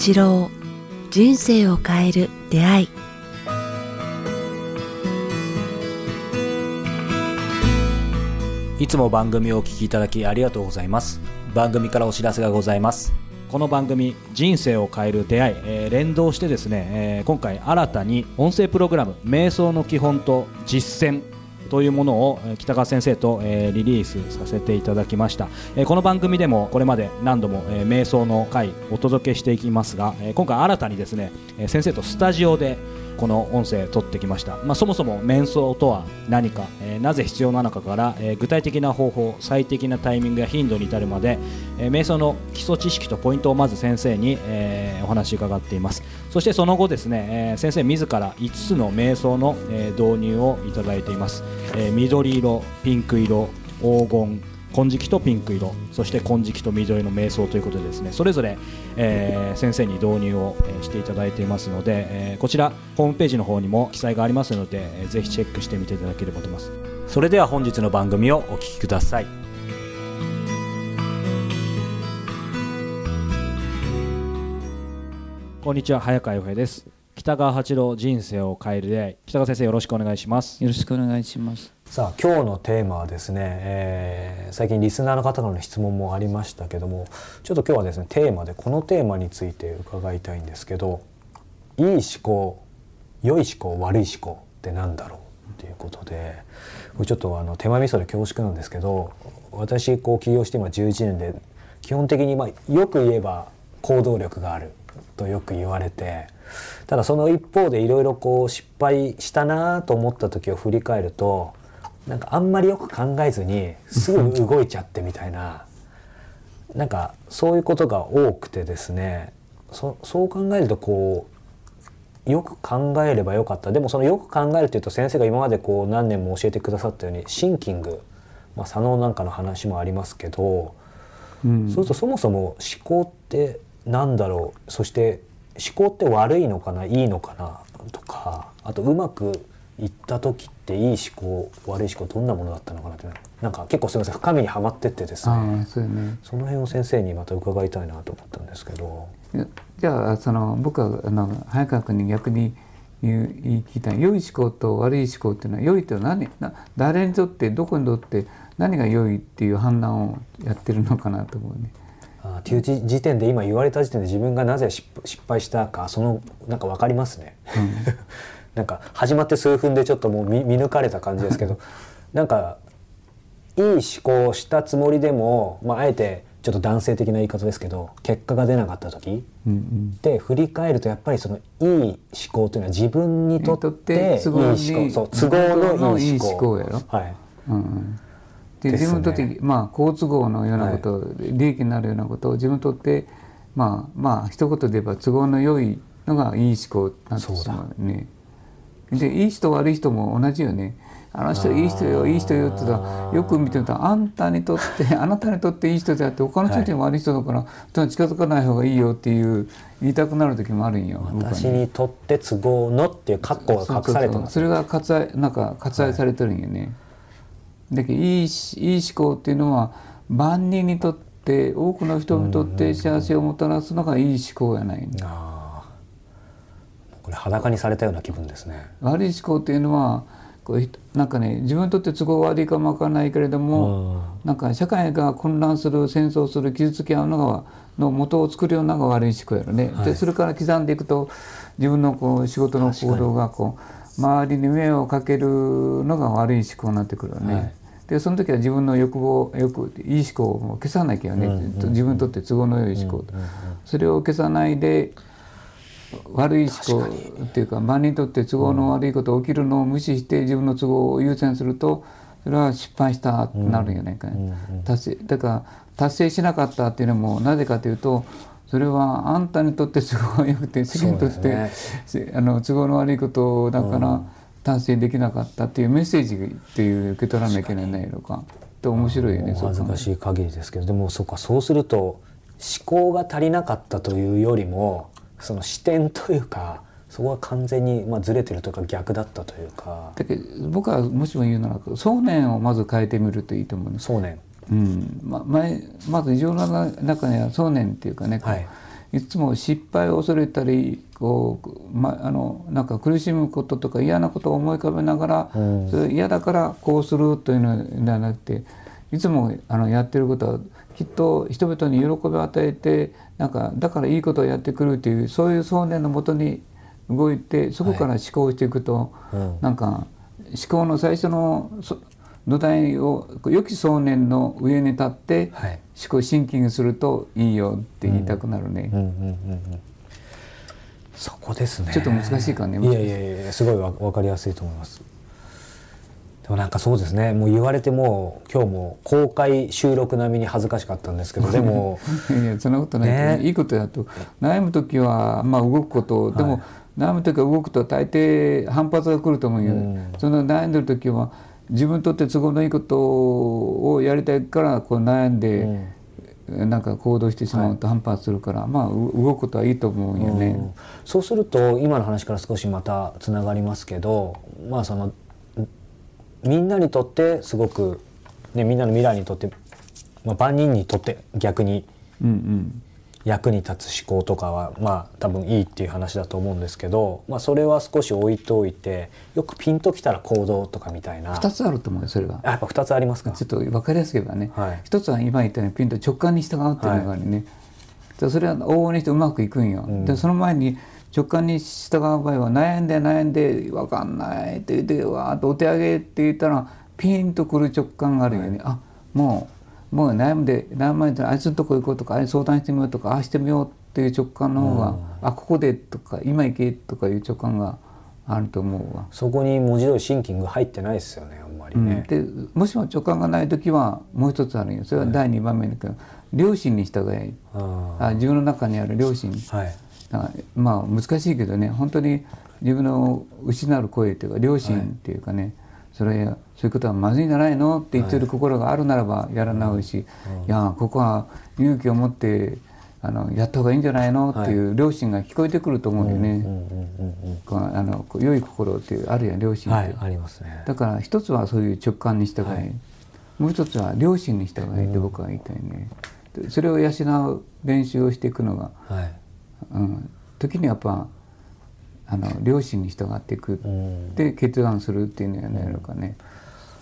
八郎人生を変える出会い。いつも番組をお聞きいただきありがとうございます。番組からお知らせがございます。この番組「人生を変える出会い」えー連動してですね、えー今回新たに音声プログラム「瞑想の基本と実践」というものをえ北川先生と、えーリリースさせていただきました、えーこの番組でもこれまで何度も、えー瞑想の回お届けしていきますが、えー今回新たにですね、えー先生とスタジオでこの音声撮ってきました、まあ、そもそも瞑想とは何か、えーなぜ必要なのかから、えー具体的な方法最適なタイミングや頻度に至るまで、えー瞑想の基礎知識とポイントをまず先生に、えお話伺っています。そしてその後ですね、え先生自ら5つの瞑想の、え導入をいただいています、え緑色ピンク色黄金金色とピンク色そして金色と緑の瞑想ということでですねそれぞれ、えー先生に導入を、えーしていただいていますので、えーこちらホームページの方にも記載がありますので、えーぜひチェックしてみていただければと思います。それでは本日の番組をお聞きください。こんにちは早川洋平です北川八郎人生を変える出会い北川先生よろしくお願いしますよろしくお願いします。さあ今日のテーマはですね、えー最近リスナーの方からの質問もありましたけどもちょっと今日はですねテーマでこのテーマについて伺いたいんですけどいい思考良い思考悪い思考ってなんだろうっていうことでこれちょっとあの手前味噌で恐縮なんですけど私こう起業して今11年で基本的にまあよく言えば行動力があるとよく言われてただその一方でいろいろこう失敗したなと思った時を振り返るとなんかあんまりよく考えずにすぐ動いちゃってみたいななんかそういうことが多くてですねそそう考えるとこうよく考えればよかった。でもそのよく考えるというと先生が今までこう何年も教えてくださったようにシンキング、まあ、左脳なんかの話もありますけど、うん。そうするとそもそも思考って何だろうそして思考って悪いのかな？いいのかな？とかあとうまくいった時っていい思考悪い思考どんなものだったのかなってなんか結構すみません深みにはまってってですあねあ、そね。その辺を先生にまた伺いたいなと思ったんですけど。じゃあその僕はあの早川君に逆に言う言い聞いた良い思考と悪い思考っていうのは良いとは何？な誰にとってどこにとって何が良いっていう判断をやってるのかなと思うね。あーっていう時時点で今言われた時点で自分がなぜ失失敗したかそのなんか分かりますね。なんか始まって数分でちょっともう見見抜かれた感じですけど なんかいい思考をしたつもりでも、まあ、あえてちょっと男性的な言い方ですけど結果が出なかった時うんうん。で振り返るとやっぱりそのいい思考というのは自分にとっていい思考。そう都合のいい思考。いい思考やろ。はい。うんうんでですね自分にとって、まあ好都合のようなこと、利益になるようなことを自分にとってまあまあ一言で言えば都合の良いのがいい思考になってしまうね。でいい人悪い人も同じよね。あの人いい人よいい人よって言ったらよく見てるとあんたにとって あなたにとっていい人であって他の人にも悪い人だから、人は近づかない方がいいよっていう言いたくなる時もあるんよ。私にとって都合のっていう括弧が隠されてますそうそれが割愛なんか割愛されてるんよね。だけどいいしいい思考っていうのは万人にとって多くの人にとって幸せをもたらすのがいい思考やない、ねあーこれ裸にされたような気分ですね。悪い思考っていうのはこうひなんかね自分にとって都合悪いかもわからないけれども、なんか社会が混乱する戦争する傷つけ合うのがの元を作るようなのが悪い思考やろね。でそれから刻んでいくと自分のこう仕事の行動がこう周りに迷惑をかけるのが悪い思考になってくるよね。はいでその時は自分の欲望欲いい思考を消さなきゃね、自分にとって都合の良い思考、それを消さないで悪い思考っていうか万人にとって都合の悪いことが起きるのを無視して自分の都合を優先するとそれは失敗したってなるんじゃないかね、達成だから達成しなかったっていうのもなぜかというとそれはあんたにとって都合が良くて世間にとって、そうでせあの都合の悪いことだから達成できなかったっていうメッセージっていう受け取らなきゃいけないのか。って面白いよね恥ずかしい限りですけど。でもそうかそうすると思考が足りなかったというよりもその視点というかそこは完全にまあずれてるというか逆だったというか。だけど僕はもしも言うなら想念をまず変えてみるといいと思うんです想念うん。ま前まず自分の中には想念っていうかね、はいいつも失敗を恐れたりこう、ま、あのなんか苦しむこととか嫌なことを思い浮かべながら、それ嫌だからこうするというのではなくていつもあのやってることはきっと人々に喜びを与えてなんかだからいいことをやってくるというそういう想念のもとに動いてそこから思考していくと、なんか思考の最初の土台を良き想念の上に立って思考シンキングするといいよって言いたくなるね。そこですね。ちょっと難しいかね。いやいやいやすごいわ分かりやすいと思います。でもなんかそうですね。もう言われても今日も公開収録並みに恥ずかしかったんですけど、でも。いやそんなことない、ね、いいことだと。悩む時はまあ動くこと。でも、はい、悩む時は動くと大抵反発が来ると思うよ。うん、その悩んでる時は自分にとって都合のいいことをやりたいからこう悩んで、うん、なんか行動してしまうと反発するから、はい、まあ動くことはいいと思うよね、うん、そうすると今の話から少しまたつながりますけどまあそのみんなにとってすごく、ね、みんなの未来にとって、まあ、万人にとって逆に、うんうん役に立つ思考とかはまあ多分いいっていう話だと思うんですけど、まあ、それは少し置いておいてよくピンときたら行動とかみたいな。2つあると思うよそれは。やっぱ2つありますか？ちょっと分かりやすければね、はい、1つは今言ったようにピンと直感に従うっていうのがあるね、はい、それは往々にしてうまくいくんよ、うん、でその前に直感に従う場合は悩んで悩んで分かんないって言ってわーっとお手上げって言ったらピンとくる直感があるよね、はい、あもうもう悩んで悩まれてあいつのとこ行こうとかあいつ相談してみようとかああしてみようっていう直感の方が、うん、あここでとか今行けとかいう直感があると思うわ。そこに文字通りシンキング入ってないですよねあんまりね、うん、でもしも直感がない時はもう一つあるよ。それは第2番目だけど、はい、良心に従え。あ自分の中にある良心、はい、まあ難しいけどね。本当に自分の失う声というか良心っていうかね、はい、それそういうことはまずいんじゃないのって言ってる心があるならばやらないし、いやここは勇気を持ってあのやった方がいいんじゃないのっていう両親が聞こえてくると思うよね。あの良い心っていうあるやん両親って、はい、ありますね。だから一つはそういう直感に従い、はい、もう一つは両親に従いって僕は言いたいね。それを養う練習をしていくのが、はい、うん、時にやっぱあの両親に従っていく。で決断するっていうのやるかね。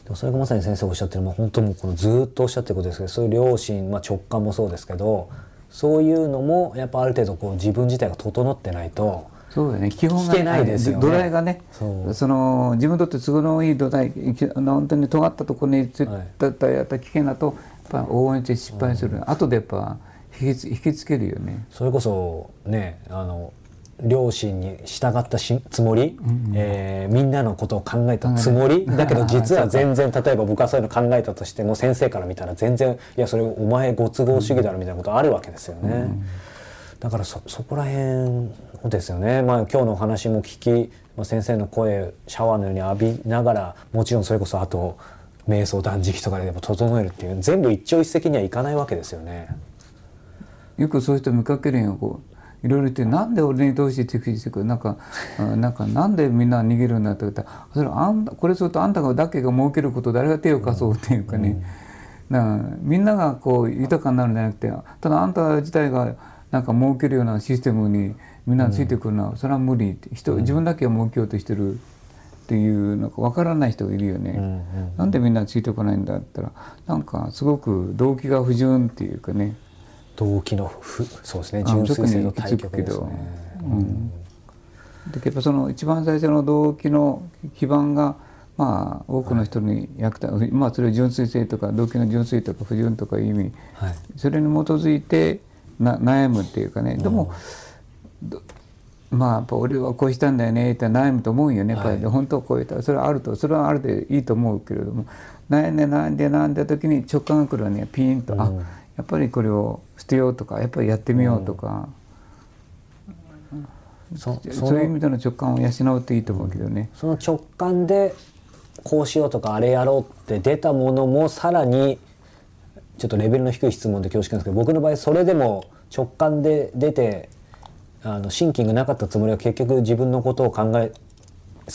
でもそれがまさに先生おっしゃってるもう本当もうこのずっとおっしゃってることですけどそういう両親、まあ、直感もそうですけどそういうのもやっぱある程度こう自分自体が整ってないとそうだね。基本がないですよ、ね、土台がねその自分にとって都合のいい土台本当に尖ったところにつったやった危険だとやっぱ応援して失敗する、うん、後でやっぱ引き引きつけるよね。それこそねあの両親に従ったしつもり、うん、えー、みんなのことを考えたつもり、だけど実は 全然例えば僕はそういうの考えたとしても先生から見たら全然いやそれお前ご都合主義だろみたいなことあるわけですよね。うん、だからそそこら辺ですよね、まあ、今日のお話も聞き、まあ、先生の声シャワーのように浴びながらもちろんそれこそあと瞑想断食とかでも整えるっていう全部一朝一夕にはいかないわけですよね。よくそういう人見かけるよこういろいろ言ってなんで俺にどうして敵してくるなんかなんかなんでみんな逃げるんだって言ったらそれあんこれするとあんたがだけが儲けること誰が手を貸そうっていうかね、うん、みんながこう豊かになるんじゃなくてただあんた自体がなんか儲けるようなシステムにみんなついてくるのは、それは無理。人自分だけが儲けようとしてるっていうなんか分からない人がいるよね、うんうん、なんでみんなついてこないんだったらなんかすごく動機が不純っていうかね動機のふそうですね。純粋性の対極ですね。うん、でやっぱその一番最初の動機の基盤がまあ多くの人に役立、はい、まあそれを純粋性とか動機の純粋とか不純とかいう意味、はい、それに基づいてな悩むっていうかね。でも、まあやっぱ俺はこうしたんだよねって悩むと思うよね。やっぱり、はい、本当はこういったそれはあるとそれはあるでいいと思うけれども。悩んで悩んで悩んだ時に直感が来るわね。ピンと、うん、あやっぱりこれを捨てようとかやっぱりやってみようとか、うん、そそういう意味での直感を養うっていいと思うけどね。その直感でこうしようとかあれやろうって出たものもさらにちょっとレベルの低い質問で恐縮なんですけど僕の場合それでも直感で出てあのシンキングなかったつもりは結局自分のことを考え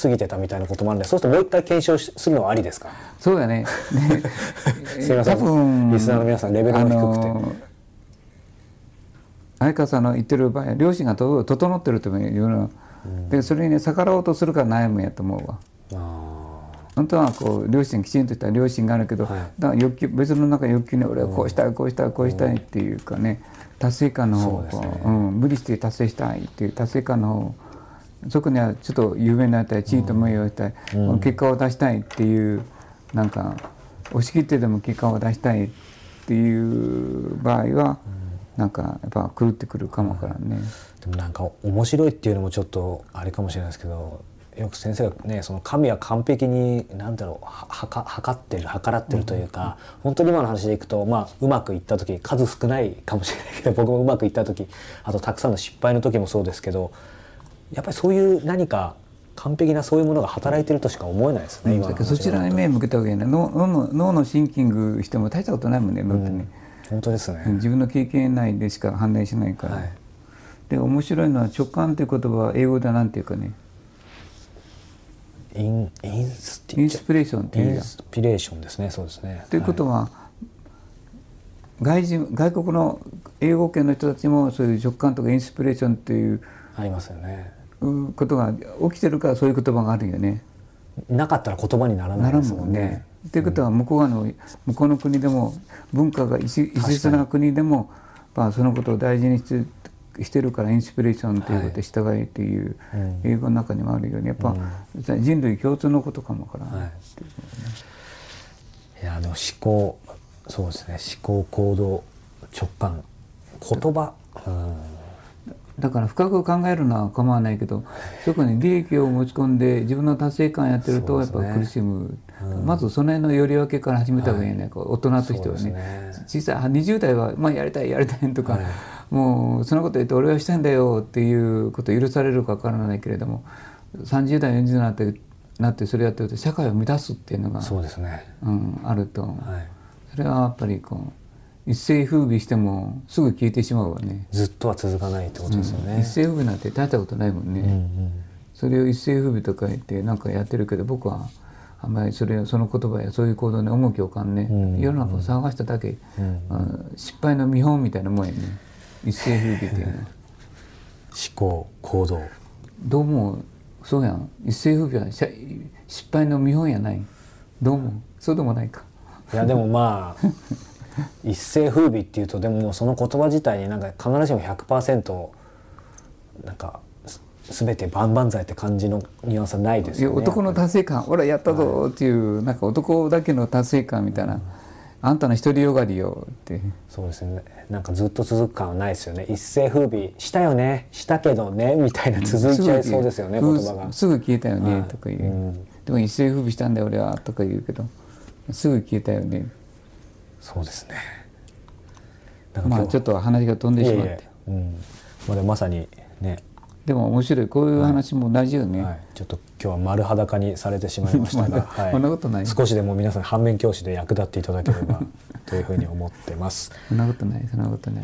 過ぎてたみたいなこともあるんでそうするともう一回検証するのはありですか？そうだね。すみません。リスナーの皆さんレベルが低くて。相川さんの言ってる場合両親がと整ってるというの。は、でそれにね逆らおうとするから悩むんやと思うわ。あ本当はこう両親きちんとした両親があるけど、はい。だから欲求別の中欲求に俺はこうしたいこうしたいこうしたいっていうかね達成感の方をそうねこううん、無理して達成したいっていう達成感の方そこにはちょっと有名になりたい地位と名誉をしたい、この結果を出したいっていうなんか押し切ってでも結果を出したいっていう場合は、なんかやっぱ狂ってくるかもからね。ーでもなんか面白いっていうのもちょっとあれかもしれないですけどよく先生がねその神は完璧に何だろうははか測ってる計らってるというか、本当に今の話でいくと、まあ、うまくいった時数少ないかもしれないけど僕もうまくいった時あとたくさんの失敗の時もそうですけどやっぱりそういう何か完璧なそういうものが働いてるとしか思えないですね、今の話そちらに目向けた方がいいね。脳脳の脳のシンキングしても大したことないもんね脳ってね、本当ですね、自分の経験内でしか判断しないから、はい。で面白いのは直感という言葉は英語ではなんていうかね。インインステインスピレーションっていうインスピレーションですねそうですね。ということは、外人外国の英語圏の人たちもそういう直感とかインスピレーションっていうありますよね。うことが起きてるからそういう言葉があるよね。なかったら言葉にならなないですもんね。もんね。ということは向こう側の向こうの国でも文化が異質な国でも、まあ、そのことを大事にしてしてるからインスピレーションということで従いという英語の中にもあるようにやっぱ人類共通のことかもから、はいいやでも思考そうですね。思考行動直感。言葉、うんだから深く考えるのは構わないけどそこに利益を持ち込んで自分の達成感やってるとやっぱそうですね。苦しむ、まずその辺のより分けから始めた方がいいね、こう大人としてはね。です小さい20代は、まあ、やりたいやりたいとか、はい。もうそのこと言って俺はしたいんだよっていうこと許されるかわからないけれども30代40代になってなってそれやってると社会を乱すっていうのがそうですね。うん、あると、はい。それはやっぱりこう一世風靡してもすぐ消えてしまうわね。ずっとは続かないってことですよね、一世風靡なんて大したことないもんね、うんうんそれを一世風靡とか言ってなんかやってるけど僕はあんまりそれその言葉やそういう行動に重きを置かんね、うん世の中を探しただけ、うんあの失敗の見本みたいなもんやね。一世風靡っていうのは。思考行動。どうもそうやん。一世風靡は失敗の見本やない。どうもそうでもないか。いやでもまあ 一世風靡っていうとでももうその言葉自体になんか必ずしも100%なんかす全て万々歳って感じのニュアンスはないですよね。男の達成感俺やったぞっていう、なんか男だけの達成感みたいな、あんたの独りよがりよって。そうですね。なんかずっと続く感はないですよね。一世風靡したよねしたけどねみたいな続いちゃいそうですよね、すぐ言葉が。すぐ消えたよね、はいとか言う、うん。でも一世風靡したんだよ俺はとか言うけどすぐ消えたよねそうですね。まあちょっと話が飛んでしまって。うん。まあでもまさにね、でも面白い。こういう話も同じよね、はい、ちょっと今日は丸裸にされてしまいましたが、はい、そんなことない。少しでも皆さん反面教師で役立っていただければというふうに思ってます。そんなことない。そんなことない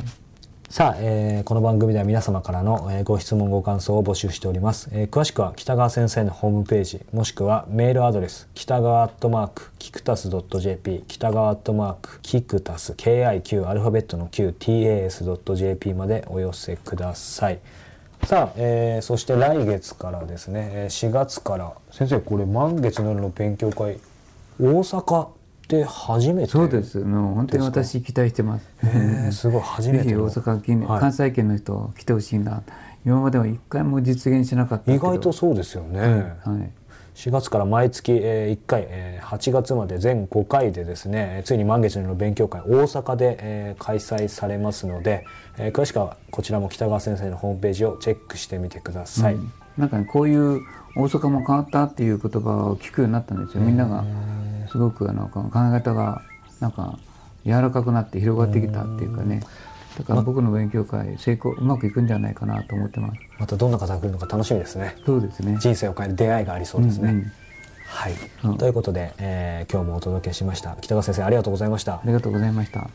さあ、えーこの番組では皆様からの、えーご質問ご感想を募集しております、えー詳しくは北川先生のホームページもしくはメールアドレス北川アットマークキクタス .jp 北川アットマークキクタス KIQ アルファベットの QTAS.jp までお寄せください。さあ、えーそして来月からですね4月から先生これ満月の夜の勉強会大阪？で初めて。そうです。もう本当に私期待してます。すごい初めての。ぜひ大阪近はい。関西圏の人来てほしいな今までは一回も実現しなかった意外とそうですよね、はい。4月から毎月、えー1回、えー8月まで全5回でですねえーついに満月の勉強会大阪で、えー開催されますので、えー詳しくはこちらも北川先生のホームページをチェックしてみてください、うんなんかねこういう大阪も変わったっていう言葉を聞くようになったんですよ。みんながすごくあの考え方がなんか柔らかくなって広がってきたっていうかね。だから僕の勉強会成功うまくいくんじゃないかなと思ってます。またどんな方が来るのか楽しみですね。そうですね。人生を変える出会いがありそうですね、うんうん。はい、うん。ということで、えー今日もお届けしました。北川先生ありがとうございました。ありがとうございました